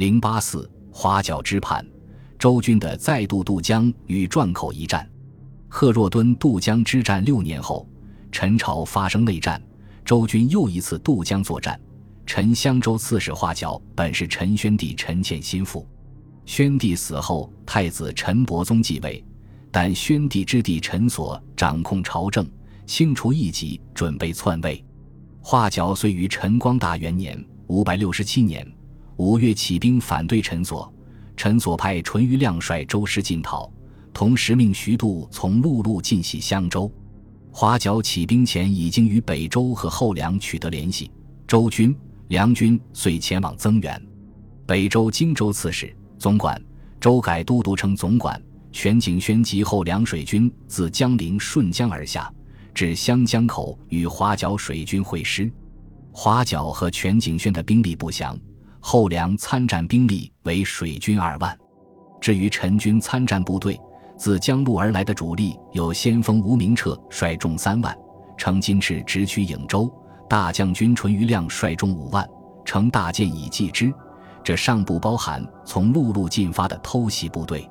零八四花角之叛，周军的再度渡江与转口一战。贺若敦渡江之战六年后，陈朝发生内战，周军又一次渡江作战。陈襄州刺史花角本是陈宣帝陈倩心腹，宣帝死后，太子陈伯宗继位，但宣帝之弟陈所掌控朝政，清除异己，准备篡位。花角虽于陈光大元年（五百六十七年）五月起兵反对陈所，陈所派淳于亮率周师进讨，同时命徐度从陆路进袭襄州。花角起兵前已经与北周和后梁取得联系，周军。梁军遂前往增援，北周荆州刺史、总管周改都督称总管全景宣及后梁水军自江陵顺江而下，至湘江口与花角水军会师。花角和全景宣的兵力不详，后梁参战兵力为水军二万。至于陈军参战部队，自江路而来的主力有先锋吴明彻率众三万，乘金翅直取颍州。大将军淳于亮率众五万，乘大舰以济之。这尚不包含从陆路进发的偷袭部队。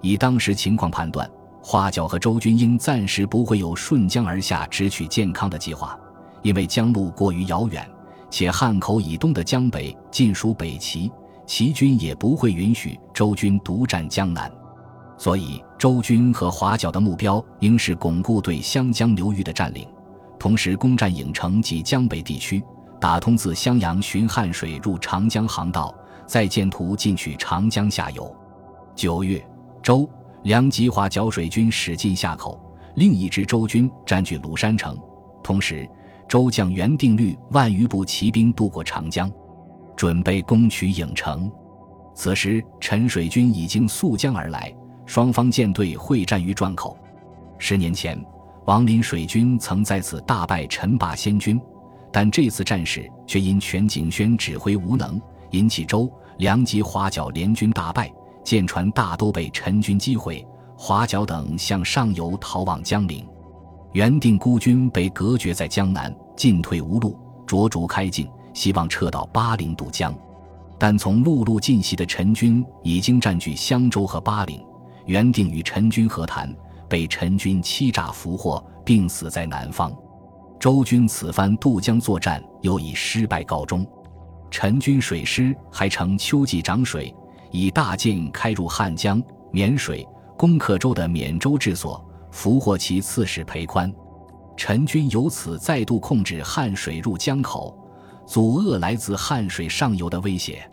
以当时情况判断，花角和周军应暂时不会有顺江而下直取健康的计划，因为江路过于遥远，且汉口以东的江北尽属北齐，齐军也不会允许周军独占江南。所以，周军和华角的目标应是巩固对湘江流域的占领。同时攻占郢城及江北地区，打通自襄阳循汉水入长江航道，再建图进取长江下游。九月，周梁及华剿水军驶进夏口，另一支周军占据鲁山城。同时，周将袁定率万余部骑兵渡过长江，准备攻取郢城。此时，陈水军已经溯江而来，双方舰队会战于转口。十年前。王林水军曾在此大败陈霸先军，但这次战事却因全景轩指挥无能，引起周梁及华角联军大败，舰船大都被陈军击毁，华角等向上游逃往江陵，原定孤军被隔绝在江南，进退无路，着逐开进，希望撤到巴陵渡江，但从陆路进袭的陈军已经占据襄州和巴陵，原定与陈军和谈。被陈军欺诈俘获，并死在南方。周军此番渡江作战又以失败告终。陈军水师还乘秋季涨水，以大舰开入汉江沔水，攻克周的沔州治所，俘获其刺史裴宽。陈军由此再度控制汉水入江口，阻遏来自汉水上游的威胁。